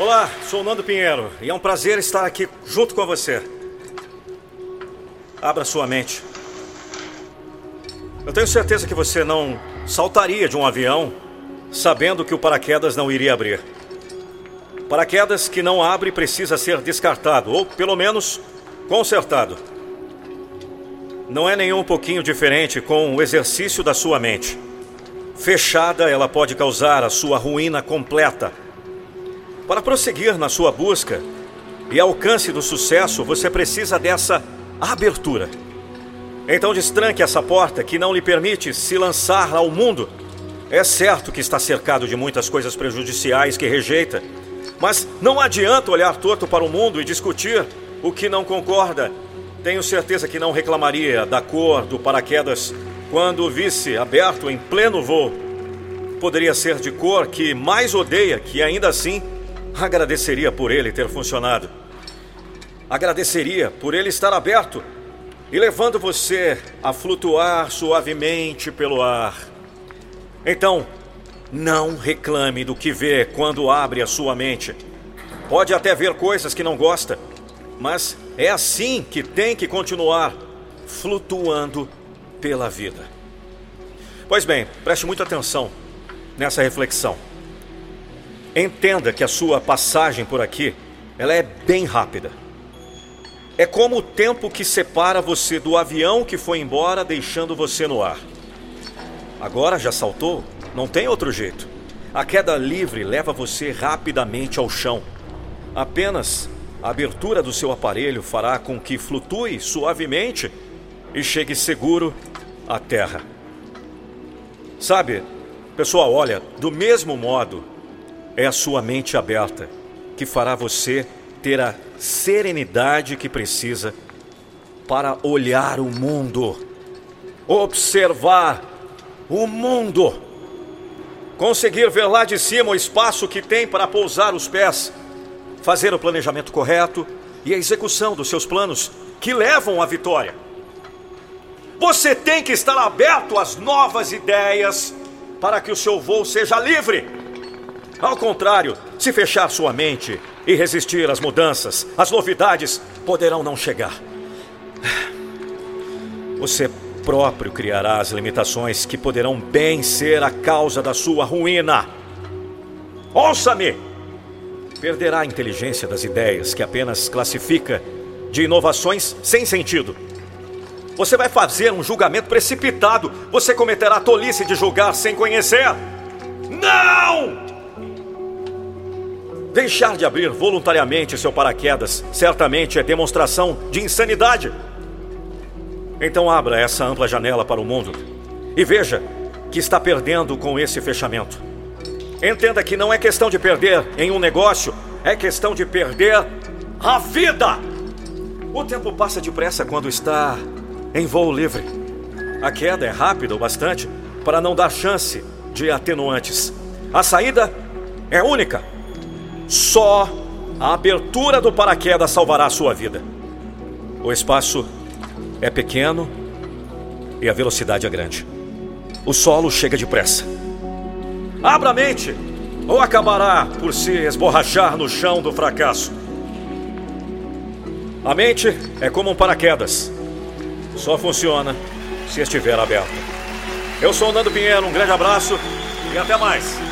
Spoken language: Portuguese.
Olá, sou Nando Pinheiro e é um prazer estar aqui junto com você. Abra sua mente. Eu tenho certeza que você não saltaria de um avião sabendo que o paraquedas não iria abrir. Paraquedas que não abre precisa ser descartado, ou pelo menos consertado. Não é nem um pouquinho diferente com o exercício da sua mente. Fechada, ela pode causar a sua ruína completa. Para prosseguir na sua busca e alcance do sucesso, você precisa dessa abertura. Então destranque essa porta que não lhe permite se lançar ao mundo. É certo que está cercado de muitas coisas prejudiciais que rejeita, mas não adianta olhar torto para o mundo e discutir o que não concorda. Tenho certeza que não reclamaria da cor do paraquedas quando o visse aberto em pleno voo. Poderia ser de cor que mais odeia, que ainda assim agradeceria por ele ter funcionado. Agradeceria por ele estar aberto e levando você a flutuar suavemente pelo ar. Então, não reclame do que vê quando abre a sua mente. Pode até ver coisas que não gosta, mas é assim que tem que continuar flutuando pela vida. Pois bem, preste muita atenção nessa reflexão. Entenda que a sua passagem por aqui, ela é bem rápida. É como o tempo que separa você do avião que foi embora, deixando você no ar. Agora já saltou? Não tem outro jeito. A queda livre leva você rapidamente ao chão. Apenas a abertura do seu aparelho fará com que flutue suavemente e chegue seguro à terra. Sabe, pessoal, olha, do mesmo modo, é a sua mente aberta que fará você ter a serenidade que precisa para olhar o mundo, observar o mundo conseguir ver lá de cima o espaço que tem para pousar os pés, fazer o planejamento correto e a execução dos seus planos que levam à vitória. Você tem que estar aberto às novas ideias para que o seu voo seja livre. Ao contrário, se fechar sua mente e resistir às mudanças, as novidades poderão não chegar. Você próprio criará as limitações que poderão bem ser a causa da sua ruína. Ouça-me! Perderá a inteligência das ideias que apenas classifica de inovações sem sentido. Você vai fazer um julgamento precipitado. Você cometerá a tolice de julgar sem conhecer. Não! Deixar de abrir voluntariamente seu paraquedas certamente é demonstração de insanidade. Então abra essa ampla janela para o mundo e veja que está perdendo com esse fechamento. Entenda que não é questão de perder em um negócio, é questão de perder a vida. O tempo passa depressa quando está em voo livre. A queda é rápida o bastante para não dar chance de atenuantes. A saída é única. Só a abertura do paraquedas salvará a sua vida. O espaço é pequeno e a velocidade é grande. O solo chega depressa. Abra a mente, ou acabará por se esborrachar no chão do fracasso. A mente é como um paraquedas. Só funciona se estiver aberta. Eu sou o Nando Pinheiro, um grande abraço e até mais.